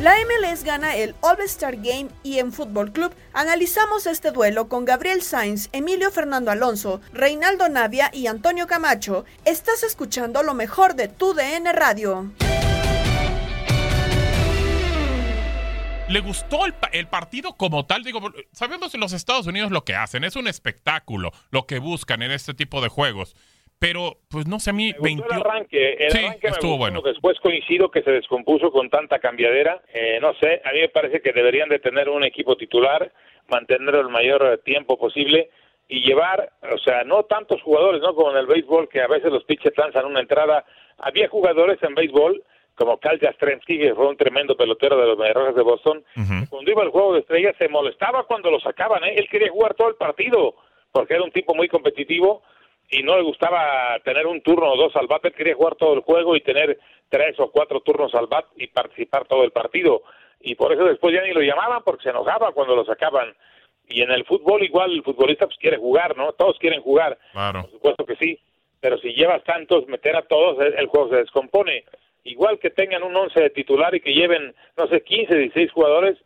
La MLS gana el All-Star Game y en Fútbol Club analizamos este duelo con Gabriel Sainz, Emilio Fernando Alonso, Reinaldo Navia y Antonio Camacho. Estás escuchando lo mejor de tu DN Radio. le gustó el, el, partido como tal. Digo, sabemos en los Estados Unidos lo que hacen, es un espectáculo lo que buscan en este tipo de juegos. Pero, pues no sé, a mí... 21... el arranque, el sí, arranque estuvo bueno. Después coincido que se descompuso con tanta cambiadera. Eh, no sé, a mí me parece que deberían de tener un equipo titular, mantenerlo el mayor tiempo posible y llevar, o sea, no tantos jugadores, ¿no? Como en el béisbol, que a veces los pitchers lanzan una entrada. Había jugadores en béisbol como Cal Jastrzemski, que fue un tremendo pelotero de los Mediarrojas de Boston, uh -huh. cuando iba al juego de estrellas se molestaba cuando lo sacaban, ¿eh? él quería jugar todo el partido, porque era un tipo muy competitivo y no le gustaba tener un turno o dos al bat, él quería jugar todo el juego y tener tres o cuatro turnos al bat y participar todo el partido, y por eso después ya ni lo llamaban porque se enojaba cuando lo sacaban, y en el fútbol igual el futbolista pues quiere jugar, ¿no? Todos quieren jugar, claro. por supuesto que sí, pero si llevas tantos, meter a todos, el juego se descompone, igual que tengan un once de titular y que lleven, no sé, 15, 16 jugadores,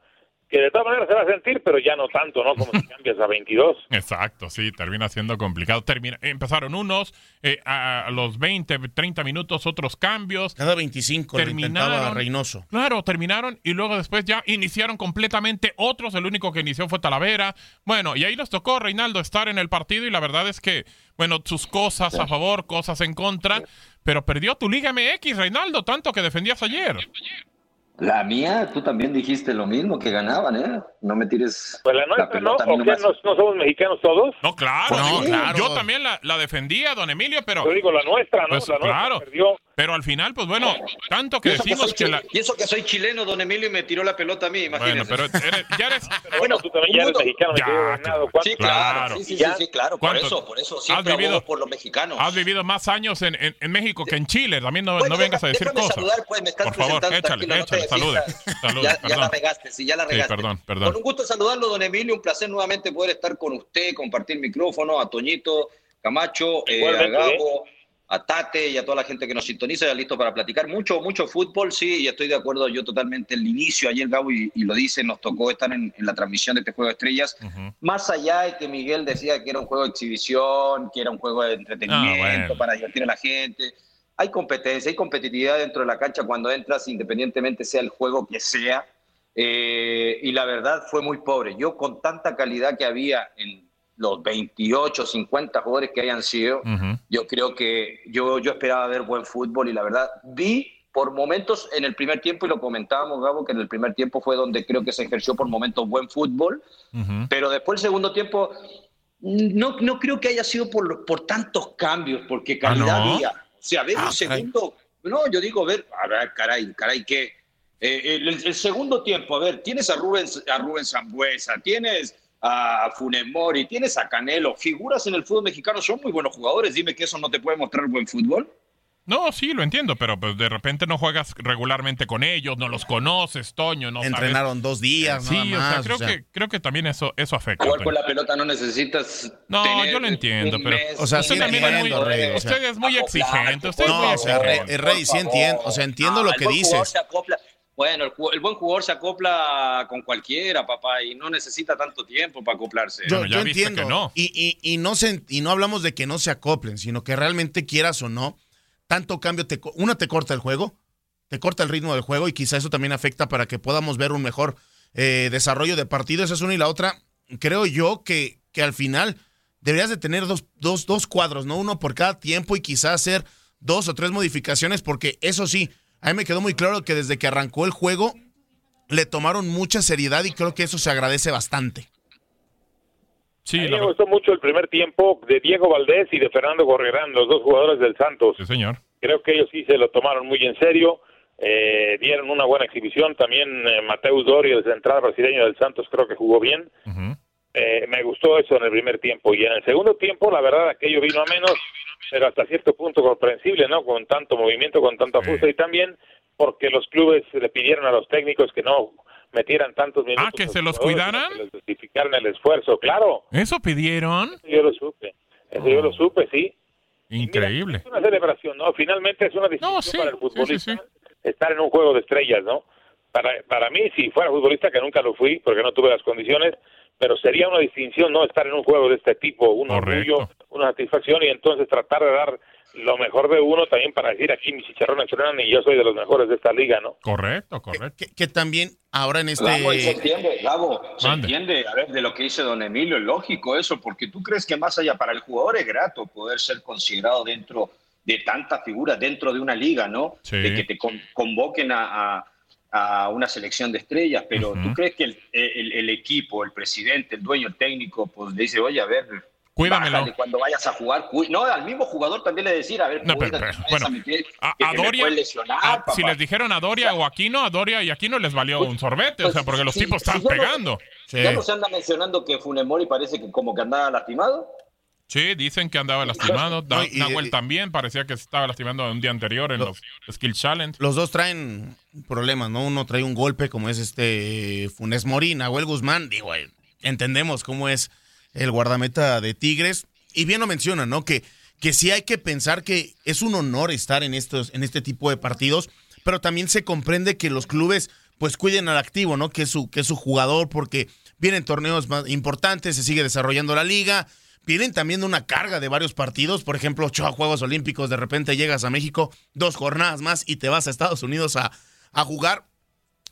que de todas maneras se va a sentir, pero ya no tanto, ¿no? Como si cambias a 22. Exacto, sí, termina siendo complicado. Termina, empezaron unos, eh, a los 20, 30 minutos otros cambios. Cada 25 terminaron Reynoso. Claro, terminaron y luego después ya iniciaron completamente otros. El único que inició fue Talavera. Bueno, y ahí nos tocó Reinaldo estar en el partido y la verdad es que, bueno, sus cosas a favor, cosas en contra, pero perdió tu Liga MX, Reinaldo, tanto que defendías ayer. La mía, tú también dijiste lo mismo, que ganaban, ¿eh? No me tires. Pues la nuestra, la ¿no? ¿O qué, no, ¿No somos mexicanos todos? No, claro. No, claro. Yo también la, la, defendía, don Emilio, pero. Yo digo la nuestra, ¿no? Pues, la nuestra claro. perdió. Pero al final, pues bueno, tanto que decimos que, que la. Y eso que soy chileno, don Emilio, y me tiró la pelota a mí, imagínese. Bueno, pero eres, ya eres. Pero bueno, tú también ya eres mexicano, me Ya, ganado. Sí, claro, sí, sí, sí, sí, claro, por ¿Cuánto? eso, por eso siempre Has vivido- por los mexicanos. Has vivido más años en, en, en México que en Chile. También no, Bueno, no vengas a decir cosas. saludar, pues, me estás Por favor, échale, no échale, salude. Salude, ya, ya la regaste, sí, ya la Sí, regaste. perdón, perdón. Con un gusto saludarlo, don Emilio, un placer nuevamente poder estar con usted, compartir micrófono, a Toñito, Camacho, eh, a Igualmente, Gabo, a Tate y a toda la gente que nos sintoniza, ya listo para platicar. Mucho, mucho fútbol, sí, y estoy de acuerdo yo totalmente. El inicio, ayer Gabo y, y lo dice, nos tocó estar en, en la transmisión de este Juego de Estrellas. Más allá de que Miguel decía que era un juego de exhibición, que era un juego de entretenimiento Ah, bueno. para divertir a la gente. Hay competencia, hay competitividad dentro de la cancha cuando entras, independientemente sea el juego que sea. Eh, y la verdad fue muy pobre. Yo con tanta calidad que había en los 28, 50 jugadores que hayan sido, yo creo que yo, yo esperaba ver buen fútbol y la verdad vi por momentos en el primer tiempo, y lo comentábamos, Gabo, que en el primer tiempo fue donde creo que se ejerció por momentos buen fútbol, pero después el segundo tiempo no, no creo que haya sido por, por tantos cambios, porque calidad ¿no? había. O sea, ver Ah, un segundo, no, yo digo, ver, a ver, caray, caray, que el, el segundo tiempo, a ver, tienes a Rubén, a Rubén Zambuesa, tienes a Funes Mori, tienes a Canelo, figuras en el fútbol mexicano son muy buenos jugadores, dime que eso no te puede mostrar buen fútbol. No, sí, lo entiendo, pero pues de repente no juegas regularmente con ellos, no los conoces, Toño, no Entrenaron dos días, Sí, nada más, o sea, creo, Que, creo que también eso, eso afecta. Jugar con la pelota no necesitas. No, tener yo lo entiendo, pero mes, o sea, usted sí también es muy, entiendo, Rey, o sea, usted es muy exigente, usted es No, muy o sea, Rey, sí entiendo, o sea, entiendo lo que jugador dices. se acopla- Bueno, el, buen jugador se acopla con cualquiera, papá, y no necesita tanto tiempo para acoplarse. Yo, Bueno, ya yo viste entiendo. que no. Y, y, y no se, y no hablamos de que no se acoplen, sino que realmente quieras o no, tanto cambio, te, co- uno te corta el juego, te corta el ritmo del juego y quizá eso también afecta para que podamos ver un mejor eh, desarrollo de partido. Esa es una y la otra. Creo yo que, que al final deberías de tener dos, dos, dos cuadros, ¿no? Uno por cada tiempo y quizá hacer dos o tres modificaciones, porque eso sí, a mí me quedó muy claro que desde que arrancó el juego le tomaron mucha seriedad y creo que eso se agradece bastante. Sí, a mí la me gustó mucho el primer tiempo de Diego Valdés y de Fernando Gorrerán, los dos jugadores del Santos. sí, señor. Creo que ellos sí se lo tomaron muy en serio, eh, dieron una buena exhibición. También eh, Mateus Dorio, el central brasileño del Santos, creo que jugó bien. Ujú. Eh, me gustó eso en el primer tiempo. Y en el segundo tiempo, la verdad, aquello vino a menos, pero hasta cierto punto comprensible, ¿no? Con tanto movimiento, con tanto Sí. ajuste y también porque los clubes le pidieron a los técnicos que no metieran tantos minutos. Ah, que se los cuidaran. Que les justificaran el esfuerzo, claro. ¿Eso pidieron? Eso yo lo supe. Eso yo lo supe, sí. Increíble. Es una celebración, ¿no? Finalmente es una No, sí, para el sí, sí, futbolista sí. estar en un juego de estrellas, ¿no? Para, para mí, si fuera futbolista, que nunca lo fui, porque no tuve las condiciones, pero sería una distinción no estar en un juego de este tipo, un Correcto. orgullo, una satisfacción y entonces tratar de dar lo mejor de uno también para decir aquí mis chicharrones suenan y yo soy de los mejores de esta liga, ¿no? Correcto, correcto. Que, que también ahora en este... Gabo, se entiende, Gabo, se Mande. entiende, a ver, de lo que dice don Emilio, es lógico eso, porque tú crees que más allá para el jugador es grato poder ser considerado dentro de tantas figuras, dentro de una liga, ¿no? Sí. De que te con- convoquen a, a- a una selección de estrellas, pero Ujú. tú crees que el, el- el equipo, el presidente, el dueño el técnico, pues le dice, oye, a ver, Cuídamelo. bájale cuando vayas a jugar, no, al mismo jugador también le decir, a ver, No, pero- bueno, a A, que a Doria, lesionar, a- si les dijeron a Doria o Aquino, a Doria y Aquino les valió un sorbete, o pues, sea, porque los tipos sí, están no- pegando. Sí. ¿Ya no se anda mencionando que Funemori parece que como que andaba lastimado? Sí, dicen que andaba lastimado. Da- No, y- Nahuel y- también parecía que se estaba lastimando un día anterior en Lo- los Skill Challenge. Los dos traen problemas, ¿no? Uno trae un golpe como es este Funes Mori, Nahuel Guzmán, digo, eh, entendemos cómo es el guardameta de Tigres. Y bien lo menciona, ¿no? Que, que sí hay que pensar que es un honor estar en, estos, en este tipo de partidos, pero también se comprende que los clubes pues cuiden al activo, ¿no? Que es su, que es su jugador, porque vienen torneos más importantes, se sigue desarrollando la liga, vienen también de una carga de varios partidos, por ejemplo, ocho Juegos Olímpicos, de repente llegas a México, dos jornadas más y te vas a Estados Unidos a, a jugar.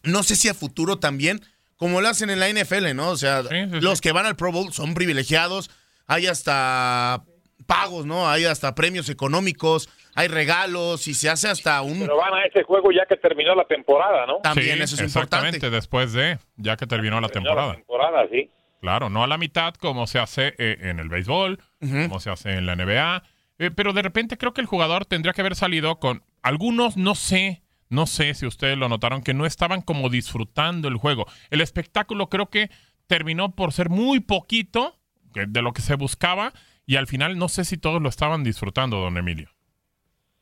No sé si a futuro también, como lo hacen en la NFL, ¿no? O sea, Sí, sí, sí. los que van al Pro Bowl son privilegiados, hay hasta pagos, ¿no? Hay hasta premios económicos, hay regalos y se hace hasta un... Pero van a ese juego ya que terminó la temporada, ¿no? También Sí, eso es exactamente, importante. después de, ya que terminó la Terminó temporada. La temporada, sí. Claro, no a la mitad como se hace eh, en el béisbol, como se hace en la NBA, eh, pero de repente creo que el jugador tendría que haber salido con algunos, no sé, no sé si ustedes lo notaron, que no estaban como disfrutando el juego. El espectáculo creo que terminó por ser muy poquito de lo que se buscaba y al final no sé si todos lo estaban disfrutando, don Emilio.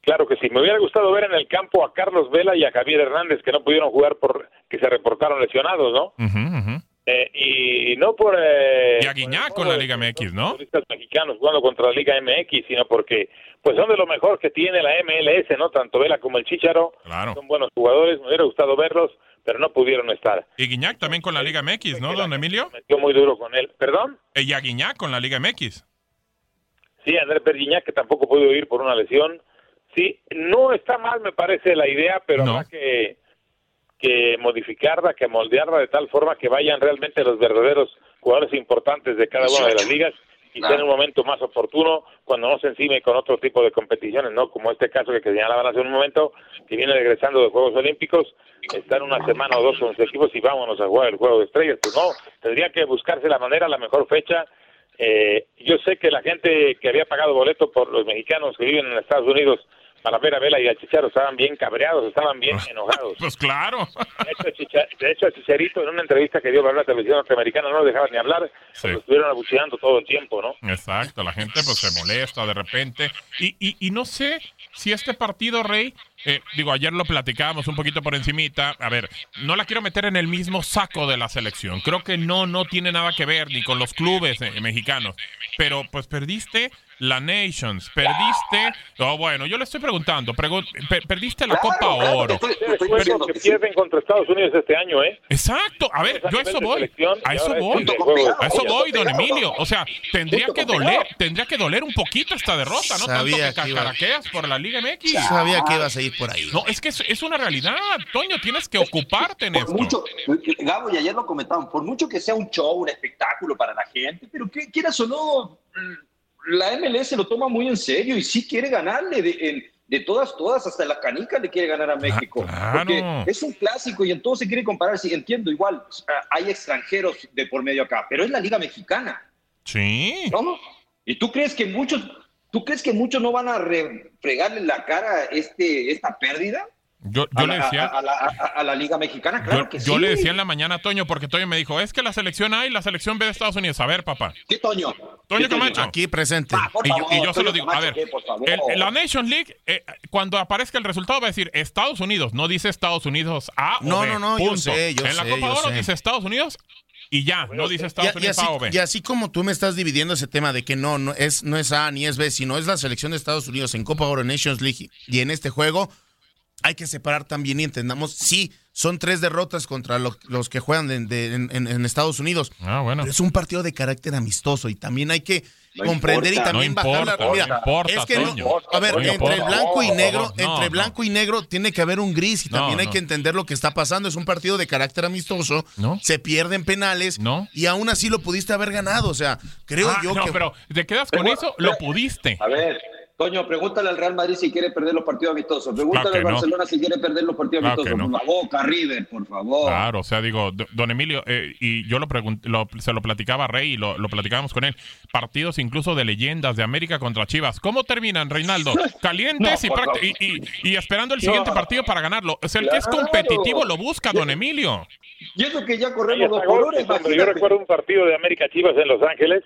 Claro que sí. Me hubiera gustado ver en el campo a Carlos Vela y a Javier Hernández que no pudieron jugar por que se reportaron lesionados, ¿no? Ujú, ujú. Eh, y no por... Eh, Y a Guiñac por con la Liga MX, los ¿no? futbolistas mexicanos jugando contra la Liga MX, sino porque pues son de lo mejor que tiene la MLS, ¿no? Tanto Vela como el Chicharo Claro. son buenos jugadores. Me hubiera gustado verlos, pero no pudieron estar. Y Guiñac también con la Liga MX, ¿no, don Emilio? Metió muy duro con él. ¿Perdón? Y a Guiñac con la Liga MX. Sí, Andrés Pergiñac, que tampoco pudo ir por una lesión. Sí, no está mal, me parece, la idea, pero No. habrá que, que modificarla, que moldearla de tal forma que vayan realmente los verdaderos jugadores importantes de cada una de las ligas y sea en un momento más oportuno cuando no se encime con otro tipo de competiciones, ¿no? Como este caso que señalaban hace un momento, que viene regresando de Juegos Olímpicos, está en una semana o dos con sus equipos y vámonos a jugar el Juego de Estrellas. Pues no, tendría que buscarse la manera, la mejor fecha. Eh, yo sé que la gente que había pagado boleto por los mexicanos que viven en Estados Unidos para ver a Vela y a Chicharo estaban bien cabreados, estaban bien enojados. Pues claro. De hecho, Chicha- de hecho, Chicharito en una entrevista que dio para la televisión norteamericana no lo dejaban ni hablar, Sí. lo estuvieron abucheando todo el tiempo, ¿no? Exacto, la gente pues se molesta de repente. Y, y, y no sé si este partido, Rey, eh, digo, ayer lo platicábamos un poquito por encimita. A ver, no la quiero meter en el mismo saco de la selección. Creo que no, no tiene nada que ver ni con los clubes eh, mexicanos. Pero pues perdiste la Nations, perdiste... Oh, bueno, yo le estoy preguntando, pregun- per- perdiste la Claro, Copa claro, Oro. estoy- estoy que pierden contra Estados Unidos este año, ¿eh? Exacto, a ver, yo a eso voy. A eso voy. A eso voy, don. Emilio. O sea, tendría que doler, tendría que doler un poquito esta derrota, ¿no? Tanto Sabía que cacaraqueas por la Liga MX. Sabía que ibas a ir por ahí. No, es que es, es una realidad, Toño, tienes que ocuparte en Por esto. mucho, Gabo, y ayer lo comentamos, por mucho que sea un show, un espectáculo para la gente, pero que quieras o no, la MLS lo toma muy en serio y sí quiere ganarle de, en- de todas, todas, hasta la canica le quiere ganar a México. claro. Porque es un clásico y entonces se quiere comparar, sí, entiendo, igual, ah, hay extranjeros de por medio acá, pero es la Liga Mexicana, Sí. ¿no? ¿Y tú crees que muchos, tú crees que muchos no van a re- fregarle la cara este, esta pérdida? Yo, yo le decía. a- a la- a- a la Liga Mexicana, claro Yo, que yo sí. le decía en la mañana a Toño, porque Toño me dijo, es que la selección A y la selección B de Estados Unidos. A ver, papá. ¿Qué Toño? Toño ¿Qué Camacho. Aquí presente. Ah, Y yo, favor, y yo se lo digo, a ver, ¿qué? Por favor. el- la Nation League, eh, cuando aparezca el resultado va a decir Estados Unidos, no dice Estados Unidos A o No, B, no, no, yo punto. sé, yo En la sé, Copa yo Oro sé. dice Estados Unidos y ya, no dice Y, Estados y Unidos así, A o B. y así como tú me estás dividiendo ese tema de que no, no es, no es A ni es B, sino es la selección de Estados Unidos en Copa Oro Nations League y en este juego, hay que separar también y entendamos, sí, son tres derrotas contra lo- los que juegan de- de- en, en- en Estados Unidos. Ah, bueno. Pero es un partido de carácter amistoso y también hay que No comprender importa. y también No bajar la importa, mira, no importa, es que no- a ver, entre blanco y negro, no, entre no. blanco y negro tiene que haber un gris y No, también hay no. que entender lo que está pasando. Es un partido de carácter amistoso. No. Se pierden penales No. y aún así lo pudiste haber ganado. O sea, creo Ah, yo no, que pero te quedas con Pero- eso, lo pudiste. A ver, Toño, pregúntale al Real Madrid si quiere perder los partidos amistosos. Pregúntale Claro al no. Barcelona si quiere perder los partidos Claro amistosos. que no. Por River, por favor. Claro, o sea, digo, do- don Emilio, eh, y yo lo, lo- se lo platicaba a Rey y lo, lo platicábamos con él, partidos incluso de leyendas de América contra Chivas. ¿Cómo terminan, Reinaldo? Calientes No, y, favor. y, y- y esperando el siguiente No. partido para ganarlo. O sea, el que es competitivo lo busca, don Emilio. Y eso que ya corremos dos hombre. Yo recuerdo un partido de América Chivas en Los Ángeles.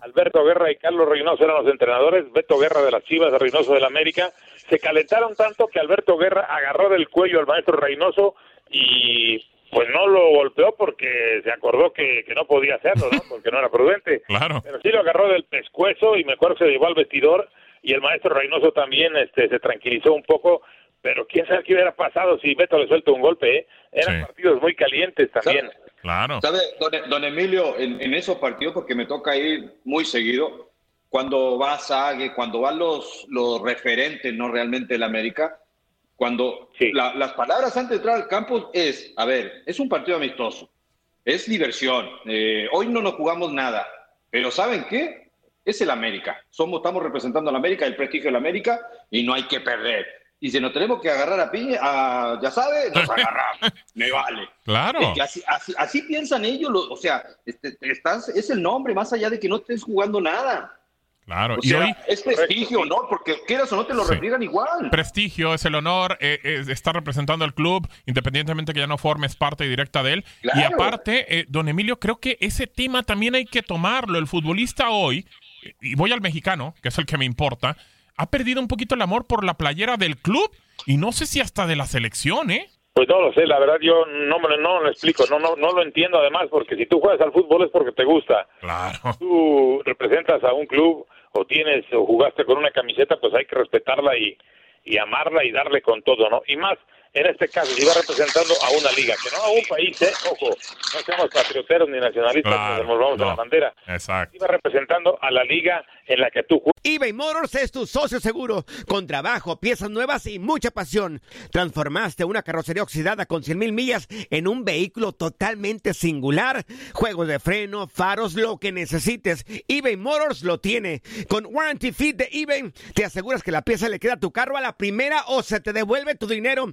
Alberto Guerra y Carlos Reynoso eran los entrenadores. Beto Guerra de las Chivas, Reynoso del América. Se calentaron tanto que Alberto Guerra agarró del cuello al maestro Reynoso y pues no lo golpeó porque se acordó que, que no podía hacerlo, ¿no? Porque no era prudente. Claro. Pero sí lo agarró del pescuezo y me acuerdo que se llevó al vestidor y el maestro Reynoso también este, se tranquilizó un poco. Pero quién sabe qué hubiera pasado si Beto le suelta un golpe, ¿eh? Eran Sí. partidos muy calientes también. Claro. ¿Sabe, don, don Emilio, en, en esos partidos, porque me toca ir muy seguido, cuando va Sague, cuando van los, los referentes, no realmente el América, cuando Sí. la- las palabras antes de entrar al campo es, a ver, es un partido amistoso, es diversión, eh, hoy no nos jugamos nada, pero ¿saben qué? Es el América, somos, estamos representando al América, el prestigio del América, y no hay que perder. Y si nos tenemos que agarrar a piña, a, ya sabe, nos agarramos, me vale. Claro. Es que así, así, así piensan ellos, lo- o sea, este, estás, es el nombre, más allá de que no estés jugando nada. Claro. O Y sea, hoy es prestigio, ¿no? Porque quieras o no te lo Sí. refriegan igual. prestigio, es el honor, eh, eh, está representando al club, independientemente que ya no formes parte directa de él. Y aparte, eh, don Emilio, creo que ese tema también hay que tomarlo. El futbolista hoy, y voy al mexicano, que es el que me importa, ha perdido un poquito el amor por la playera del club y no sé si hasta de la selección, ¿eh? Pues no lo sé, la verdad yo no me lo- no lo explico, no, no, no lo entiendo además, porque si tú juegas al fútbol es porque te gusta. Claro. Tú representas a un club o tienes o jugaste con una camiseta, pues hay que respetarla y, y amarla y darle con todo, ¿no? Y más, en este caso, si va representando a una liga, que no a un país, ¿eh? Ojo, no seamos patrioteros ni nacionalistas, Claro, nos volvamos a no. la bandera. Exacto. Iba representando a la liga en la que tú juegas. eBay Motors es tu socio seguro. Con trabajo, piezas nuevas y mucha pasión. Transformaste una carrocería oxidada con 100 mil millas en un vehículo totalmente singular. Juegos de freno, faros, lo que necesites. eBay Motors lo tiene. Con Warranty Fit de eBay, te aseguras que la pieza le queda a tu carro a la primera o se te devuelve tu dinero.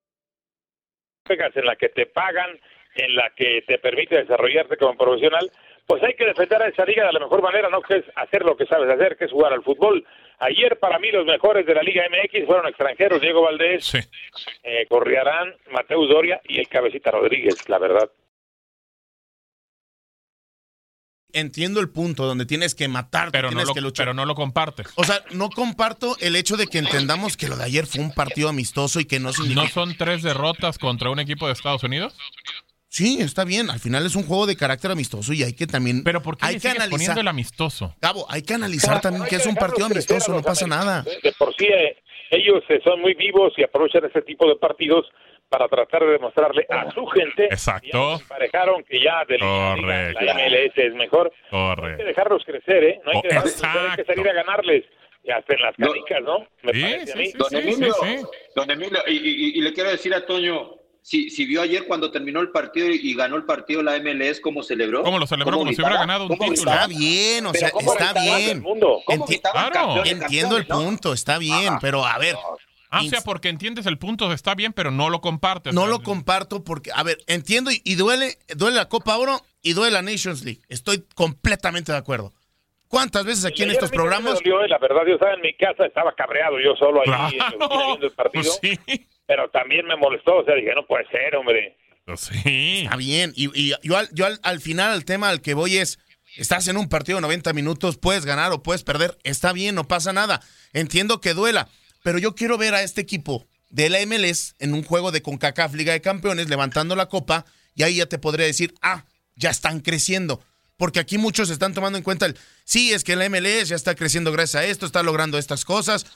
En la que te pagan, en la que te permite desarrollarte como profesional, pues hay que defender a esa liga de la mejor manera, no que es hacer lo que sabes hacer, que es jugar al fútbol. Ayer para mí los mejores de la Liga MX fueron extranjeros, Diego Valdés, eh, Corriarán, Mateus Doria y el Cabecita Rodríguez, la verdad. Entiendo el punto donde tienes que matarte, Pero no, tienes lo, que luchar. pero no lo compartes. O sea, no comparto el hecho de que entendamos que lo de ayer fue un partido amistoso y que no significa... ¿No son tres derrotas contra un equipo de Estados Unidos? Sí, está bien. Al final es un juego de carácter amistoso y hay que también... Pero ¿por qué hay le que analizar... poniendo el amistoso? Cabo, hay que analizar también que es un partido amistoso, a no pasa nada. De por sí, eh, ellos eh, son muy vivos y aprovechan ese tipo de partidos para tratar de demostrarle a su gente Exacto. que parejaron que ya de la, Correcto. la MLS es mejor. Hay que Correcto. dejarlos crecer, ¿eh? No hay Oh, que dejarlos crecer, hay que salir a ganarles. Y hasta en las No. canicas, ¿no? Me Sí, parece a sí, mí. sí, Don Emilio, sí, sí. don Emilio, y, y- y le quiero decir a Toño, si, si vio ayer cuando terminó el partido y, y ganó el partido la MLS, ¿cómo celebró? ¿Cómo lo celebró? Como si hubiera ganado un ¿Cómo título. Está bien, o sea, ¿cómo está bien. ¿Cómo Enti- Claro. campeones, Entiendo el no? punto, está bien, pero a ver, Ah, o sea, porque entiendes el punto, está bien, pero no lo compartes. no lo comparto porque, a ver, entiendo y, y duele, duele la Copa Oro y duele la Nations League. Estoy completamente de acuerdo. ¿Cuántas veces aquí en Ayer estos programas? me dolió, eh, la verdad, yo estaba en mi casa, estaba cabreado yo solo ahí viendo el partido, Pues sí. pero también me molestó, o sea, dije, no puede ser, hombre. Pues sí. Está bien. Y, y yo, al, yo al, al final, el tema al que voy es: estás en un partido de 90 minutos, puedes ganar o puedes perder. Está bien, no pasa nada. Entiendo que duela, pero yo quiero ver a este equipo de la MLS en un juego de CONCACAF Liga de Campeones levantando la copa y ahí ya te podría decir: ah, ya están creciendo. Porque aquí muchos están tomando en cuenta el, sí, es que la MLS ya está creciendo gracias a esto, está logrando estas cosas.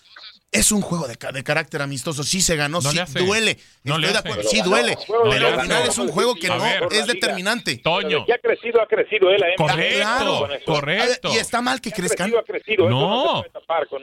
Es un juego de, de carácter amistoso, sí se ganó, No sí duele. No le Estoy de acuerdo, sí duele. Pero al final es un juego que A no ver. es determinante. Toño. Ya ha crecido, ha crecido él, ¿eh? Correcto, Claro. Correcto. A ver, Y está mal que Ha crezcan. crecido, ha crecido. No,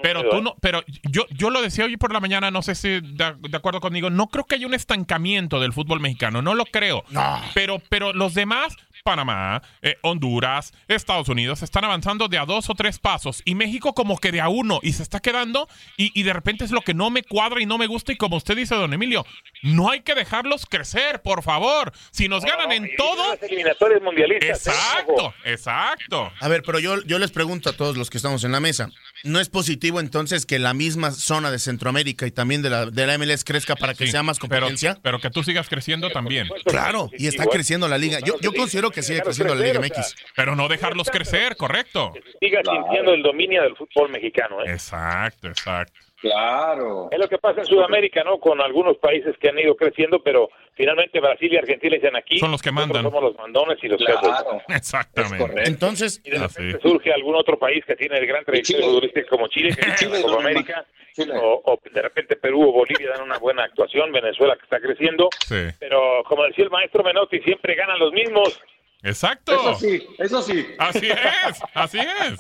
pero tú ¿eh? no, pero yo, yo lo decía hoy por la mañana, no sé si de, de acuerdo conmigo, no creo que haya un estancamiento del fútbol mexicano, no lo creo. No. Pero, pero los demás, Panamá, eh, Honduras, Estados Unidos, están avanzando de a dos o tres pasos y México como que de a uno y se está quedando y, y de repente es lo que no me cuadra y no me gusta y como usted dice, don Emilio, no hay que dejarlos crecer, por favor. Si nos ganan No, en todo... las eliminatorias mundialistas. ¿eh? Exacto, exacto. A ver, pero yo, yo les pregunto a todos los que estamos en la mesa, ¿no es positivo entonces que la misma zona de Centroamérica y también de la, de la MLS crezca para que Sí, sea más competencia? pero que tú sigas creciendo también. Claro, y está creciendo la liga. Yo, yo considero que sigue creciendo la Liga MX. Pero no dejarlos crecer, correcto. Siga sintiendo el dominio del fútbol mexicano. ¿eh? Exacto, exacto. Claro. Es lo que pasa en Sudamérica, ¿no? Con algunos países que han ido creciendo, pero finalmente Brasil y Argentina dicen aquí. Son los que mandan. Somos los mandones y los Claro. Exactamente. Entonces, Y de Ah, repente surge algún otro país que tiene el gran tradición futbolística como Chile, que Chile como América, Chile. o, o de repente Perú o Bolivia dan una buena actuación, Venezuela que está creciendo, Sí. pero como decía el maestro Menotti, siempre ganan los mismos. Exacto. Eso sí, eso sí. Así es, así es.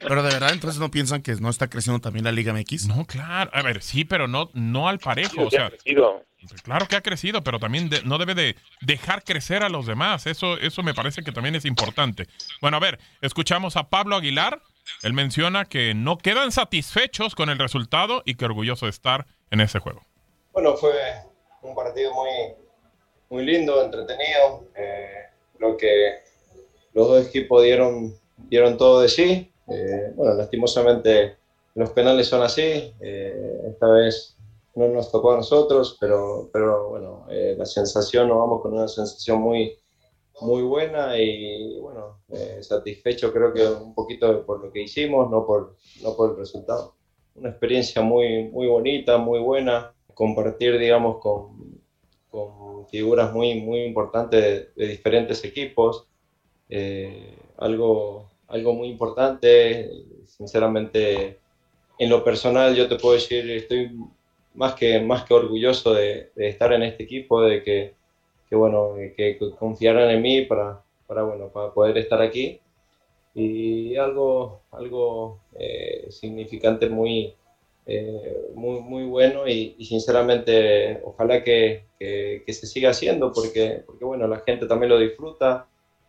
Pero de verdad, entonces no piensan que no está creciendo también la Liga MX. No, claro. A ver, sí, pero no, no al parejo. O que ha sea, crecido. claro que ha crecido, pero también de- no debe de dejar crecer a los demás. Eso, eso me parece que también es importante. Bueno, a ver, escuchamos a Pablo Aguilar. Él menciona que no quedan satisfechos con el resultado y que orgulloso de estar en ese juego. Bueno, fue un partido muy, muy lindo, entretenido. Eh, creo que los dos equipos dieron, dieron todo de sí. Eh, bueno, lastimosamente los penales son así. Eh, esta vez no nos tocó a nosotros, pero, pero bueno, eh, la sensación, nos vamos con una sensación muy, muy buena y bueno, satisfecho creo que un poquito por lo que hicimos, no por, no por el resultado. Una experiencia muy, muy bonita, muy buena, compartir, digamos, con, con figuras muy, muy importantes de, diferentes equipos, algo, algo muy importante, sinceramente en lo personal yo te puedo decir, estoy más que, más que orgulloso de, estar en este equipo, de que, que, bueno, que confiaran en mí para, para, bueno, para poder estar aquí. Y algo, algo eh, significante muy, eh, muy, muy bueno y, sinceramente ojalá que, que, se siga haciendo porque, porque bueno, la gente también lo disfruta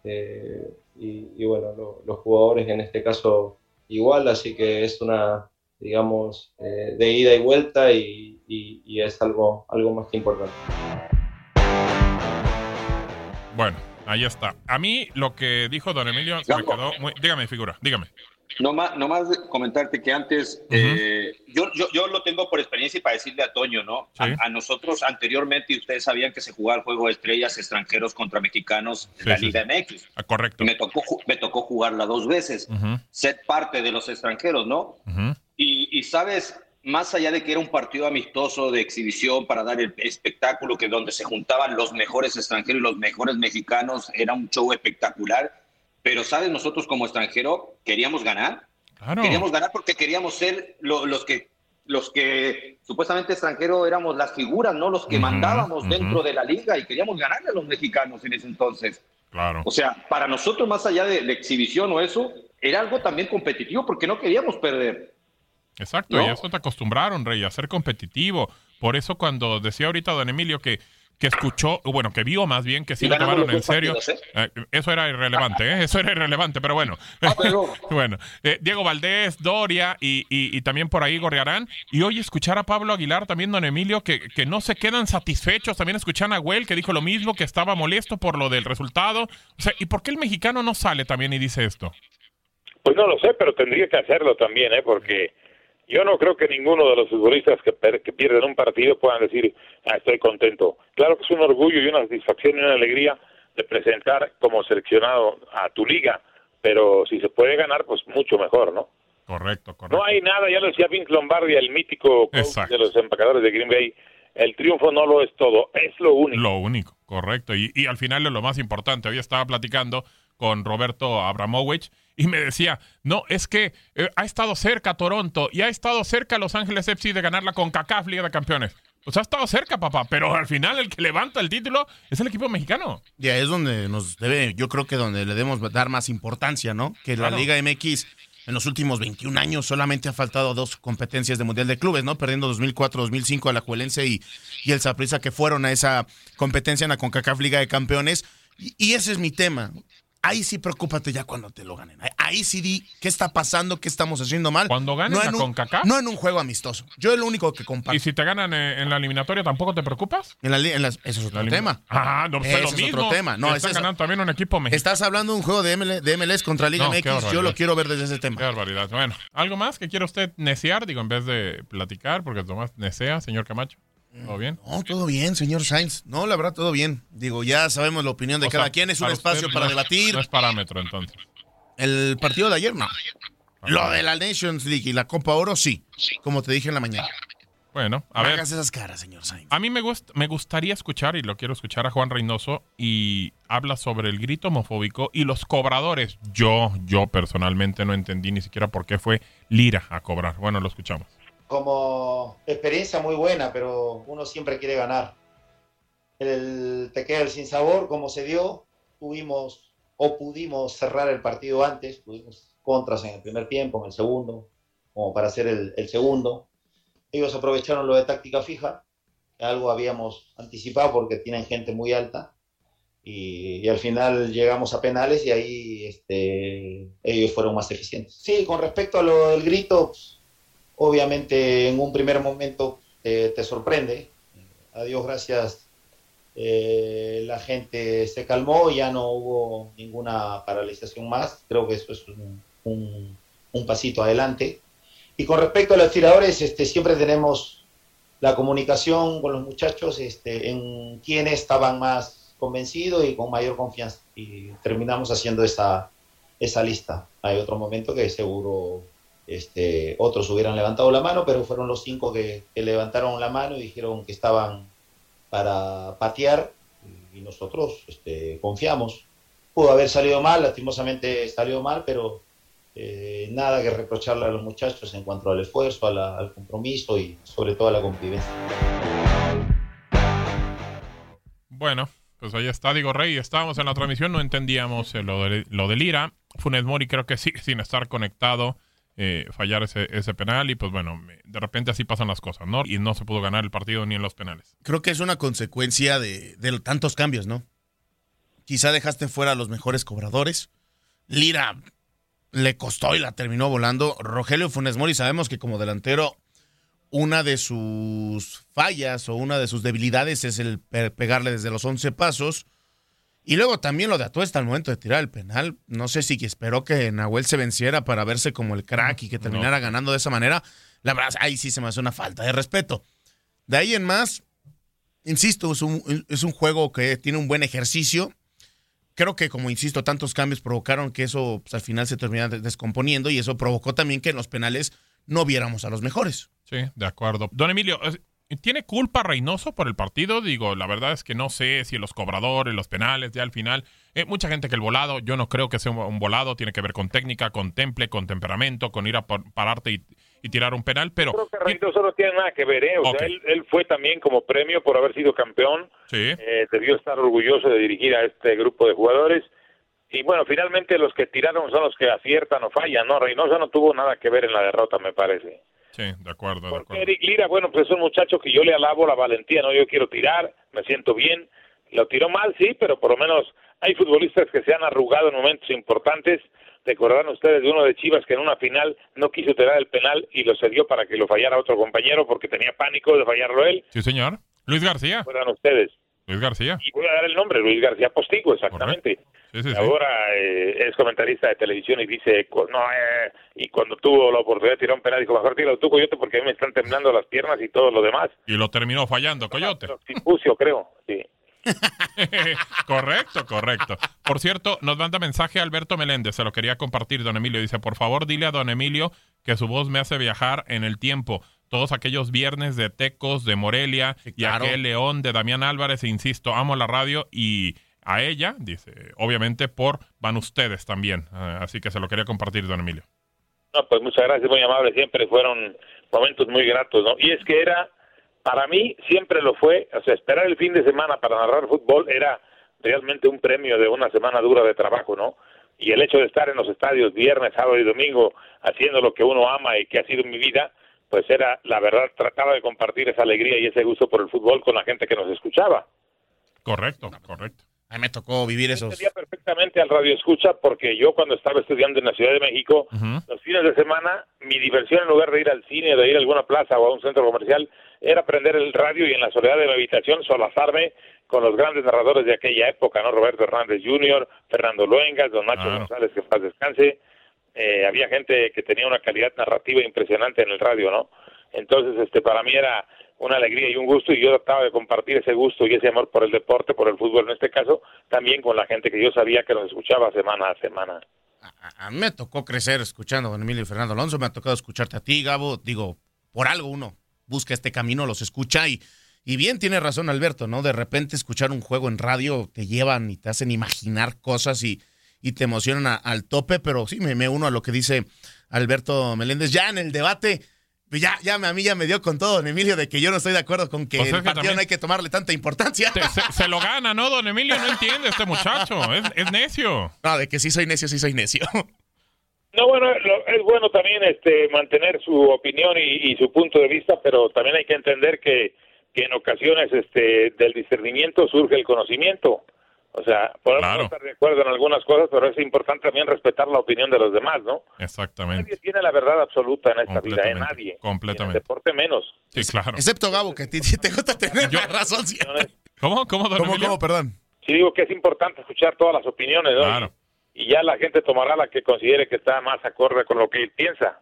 eh, y, bueno, los jugadores en este caso igual, así que es una, digamos, eh, de ida y vuelta y, es algo, algo más que importante. Bueno, ahí está. A mí lo que dijo don Emilio se me quedó muy... Dígame, figura, dígame. No más, no más comentarte que antes, eh, yo, yo, yo, lo tengo por experiencia y para decirle a Toño, ¿no? A, nosotros anteriormente, ustedes sabían que se jugaba el juego de estrellas extranjeros contra mexicanos en la Liga MX. Ah, correcto. me tocó, me tocó jugarla dos veces, ser parte de los extranjeros, ¿no? Y, sabes, más allá de que era un partido amistoso de exhibición para dar el espectáculo, que donde se juntaban los mejores extranjeros y los mejores mexicanos, era un show espectacular. Pero, ¿sabes? Nosotros como extranjero queríamos ganar. Queríamos ganar porque queríamos ser los que los que supuestamente extranjeros éramos las figuras, no los que mandábamos dentro de la liga y queríamos ganarle a los mexicanos en ese entonces. Claro. O sea, para nosotros, más allá de la exhibición o eso, era algo también competitivo porque no queríamos perder. Exacto, y eso te acostumbraron, Rey, a ser competitivo. Por eso cuando decía ahorita don Emilio que, que escuchó, bueno, que vio más bien que sí lo tomaron en serio, ¿eh? Eh, eso era irrelevante, ¿eh? eso era irrelevante, pero bueno. Ah, bueno, eh, Diego Valdés, Doria y, y, también por ahí Gorriarán. Y hoy escuchar a Pablo Aguilar, también don Emilio, que, que no se quedan satisfechos. También escuchan a Well, que dijo lo mismo, que estaba molesto por lo del resultado. O sea, ¿y por qué el mexicano no sale también y dice esto? Pues no lo sé, pero tendría que hacerlo también, ¿eh? Porque yo no creo que ninguno de los futbolistas que, que pierden un partido puedan decir, ah, estoy contento. Claro que es un orgullo y una satisfacción y una alegría de presentar como seleccionado a tu liga, pero si se puede ganar, pues mucho mejor, ¿no? Correcto, correcto. No hay nada, ya lo decía Vince Lombardi, el mítico de los empacadores de Green Bay, el triunfo no lo es todo, es lo único. Lo único, correcto. Y, y al final es lo más importante. Hoy estaba platicando con Roberto Abramovich y me decía, no, es que eh, ha estado cerca Toronto y ha estado cerca Los Ángeles FC de ganar la CONCACAF Liga de Campeones. Pues ha estado cerca, papá, pero al final el que levanta el título es el equipo mexicano. Ya es donde nos debe, yo creo que donde le debemos dar más importancia, ¿no? Que la Liga MX en los últimos 21 años solamente ha faltado dos competencias de Mundial de Clubes, ¿no? Perdiendo 2004-2005 a la Juelense y, y el Saprissa que fueron a esa competencia en la CONCACAF Liga de Campeones. y ese es mi tema ahí sí preocúpate ya cuando te lo ganen. Ahí sí di qué está pasando, qué estamos haciendo mal. Cuando ganen no con CONCACAF. No en un juego amistoso. Yo es lo único que comparto. ¿Y si te ganan eh, en la eliminatoria tampoco te preocupas? En la, en eso es otro tema. Ah, no, pues es otro tema. No, Están ganando también un equipo mexicano. Estás hablando de un juego de, MLS contra Liga MX. Yo lo quiero ver desde ese tema. Qué barbaridad. Bueno, ¿algo más que quiere usted necear? Digo, en vez de platicar, porque Tomás nesea, señor Camacho. ¿Todo bien? No, todo bien, señor Sainz. No, la verdad, todo bien. Digo, ya sabemos la opinión de cada quien. Es un espacio para debatir. No es parámetro, entonces. El partido de ayer, no. Lo de la Nations League y la Copa Oro, sí. Como te dije en la mañana. Bueno, a ver. Hagas esas caras, señor Sainz. A mí me, me gustaría escuchar, y lo quiero escuchar a Juan Reynoso, y habla sobre el grito homofóbico y los cobradores. Yo, yo personalmente no entendí ni siquiera por qué fue Lira a cobrar. Bueno, lo escuchamos como experiencia muy buena, pero uno siempre quiere ganar. El, te queda el sin sabor, como se dio, tuvimos o pudimos cerrar el partido antes, tuvimos contras en el primer tiempo, en el segundo, como para hacer el, segundo. Ellos aprovecharon lo de táctica fija, algo habíamos anticipado porque tienen gente muy alta, y, y, al final llegamos a penales y ahí este, ellos fueron más eficientes. Sí, con respecto a lo del grito, obviamente en un primer momento te sorprende. A Dios gracias, eh, la gente se calmó, ya no hubo ninguna paralización más. Creo que eso es un pasito adelante. Y con respecto a los tiradores, este, siempre tenemos la comunicación con los muchachos este, en quienes estaban más convencidos y con mayor confianza. Y terminamos haciendo esa, esa lista. Hay otro momento que seguro este, otros hubieran levantado la mano, pero fueron los cinco que, que levantaron la mano y dijeron que estaban para patear y nosotros este, confiamos. Pudo haber salido mal, lastimosamente salió mal, pero eh, nada que reprocharle a los muchachos en cuanto al esfuerzo, la- al compromiso y sobre todo a la convivencia. Bueno, pues ahí está, digo Rey, estábamos en la transmisión, no entendíamos eh, lo de, lo de Lira. Funes Mori creo que sigue sin estar conectado, eh, fallar ese, ese penal y pues bueno, de repente así pasan las cosas, ¿no? Y no se pudo ganar el partido ni en los penales. Creo que es una consecuencia de, de tantos cambios, ¿no? Quizá dejaste fuera a los mejores cobradores. Lira le costó y la terminó volando. Rogelio Funes Mori sabemos que como delantero una de sus fallas o una de sus debilidades es el pe- pegarle desde los 11 pasos. Y luego también lo de Atuesta al momento de tirar el penal. No sé si esperó que Nahuel se venciera para verse como el crack y que terminara ganando de esa manera. La verdad, ahí sí se me hace una falta de respeto. De ahí en más, insisto, es un, es un juego que tiene un buen ejercicio. Creo que, como insisto, tantos cambios provocaron que eso pues, al final se termina de- descomponiendo y eso provocó también que en los penales no viéramos a los mejores. Sí, de acuerdo. Don Emilio, ¿tiene culpa Reynoso por el partido? Digo, la verdad es que no sé si los cobradores, los penales, ya al final. eh, mucha gente que el volado, yo no creo que sea un, volado, tiene que ver con técnica, con temple, con temperamento, con ir a por- pararte y, y tirar un penal, pero. Creo que Reynoso no tiene nada que ver, ¿eh? O sea, él, él fue también como premio por haber sido campeón. Sí. Eh, debió estar orgulloso de dirigir a este grupo de jugadores. Y bueno, finalmente los que tiraron son los que aciertan o fallan, ¿no? Reynoso no tuvo nada que ver en la derrota, me parece. Sí, de acuerdo, de Porque acuerdo. Eric Lira, bueno, pues es un muchacho que yo le alabo la valentía, ¿no? Yo quiero tirar, me siento bien. Lo tiró mal, sí, pero por lo menos hay futbolistas que se han arrugado en momentos importantes. Recordarán ustedes de uno de Chivas que en una final no quiso tirar el penal y lo cedió para que lo fallara otro compañero porque tenía pánico de fallarlo él. Sí, señor. Luis García. Recuerdan ustedes. Luis García. Y voy a dar el nombre, Luis García Postigo, exactamente. Sí, sí. Ahora eh, es comentarista de televisión y dice, no, eh, y cuando tuvo la oportunidad de tirar un penal, dijo, mejor tíralo tú, Coyote, porque a mí me están temblando las piernas y todo lo demás. Y lo terminó fallando, Coyote. Simpucio, creo, sí. correcto, correcto. Por cierto, nos manda mensaje Alberto Meléndez, se lo quería compartir, don Emilio. Dice, por favor, dile a don Emilio que su voz me hace viajar en el tiempo. Todos aquellos viernes de Tecos, de Morelia, y claro. aquel León de Damián Álvarez, e insisto, amo la radio y a ella, dice, obviamente por van ustedes también. Ah, así que se lo quería compartir, don Emilio. No, pues muchas gracias, muy amable, siempre fueron momentos muy gratos, ¿no? Y es que era, para mí, siempre lo fue, o sea, esperar el fin de semana para narrar fútbol era realmente un premio de una semana dura de trabajo, ¿no? Y el hecho de estar en los estadios viernes, sábado y domingo haciendo lo que uno ama y que ha sido mi vida, pues era, la verdad, trataba de compartir esa alegría y ese gusto por el fútbol con la gente que nos escuchaba. Correcto, correcto. A mí me tocó vivir esos. Entendía perfectamente al radio escucha porque yo cuando estaba estudiando en la Ciudad de México, los fines de semana, mi diversión en lugar de ir al cine, de ir a alguna plaza o a un centro comercial, era prender el radio y en la soledad de mi habitación solazarme con los grandes narradores de aquella época, ¿no? Roberto Hernández Jr., Fernando Luengas, don Nacho González, que paz descanse. Eh, había gente que tenía una calidad narrativa impresionante en el radio, ¿no? Entonces, este, para mí era una alegría y un gusto y yo trataba de compartir ese gusto y ese amor por el deporte, por el fútbol en este caso, también con la gente que yo sabía que nos escuchaba semana a semana. A mí me tocó crecer escuchando a don Emilio y Fernando Alonso, me ha tocado escucharte a ti, Gabo. Digo, por algo uno busca este camino, los escucha y, y bien tiene razón Alberto, ¿no? De repente escuchar un juego en radio te llevan y te hacen imaginar cosas y, y te emocionan al tope, pero sí me, me uno a lo que dice Alberto Meléndez. Ya en el debate, ya, ya a mí ya me dio con todo, don Emilio, de que yo no estoy de acuerdo con que Pues es el que partido también- no hay que tomarle tanta importancia. Se, se- se lo gana, ¿no, don Emilio? No entiende este muchacho. Es, es necio. No, de que sí soy necio, sí soy necio. No, bueno, lo- es bueno también este mantener su opinión y, y su punto de vista, pero también hay que entender que, que en ocasiones este del discernimiento surge el conocimiento. O sea, podemos no estar de acuerdo en algunas cosas, pero es importante también respetar la opinión de los demás, ¿no? Exactamente. Nadie tiene la verdad absoluta en esta vida, ¿eh? Nadie. Completamente. En el deporte menos. Sí, claro. Excepto Gabo, que te gusta tener la razón. siempre. ¿Cómo? ¿Cómo, don ¿Cómo, Emilio? cómo? Perdón. Sí digo que es importante escuchar todas las opiniones, ¿no? Claro. Y ya la gente tomará la que considere que está más acorde con lo que él piensa.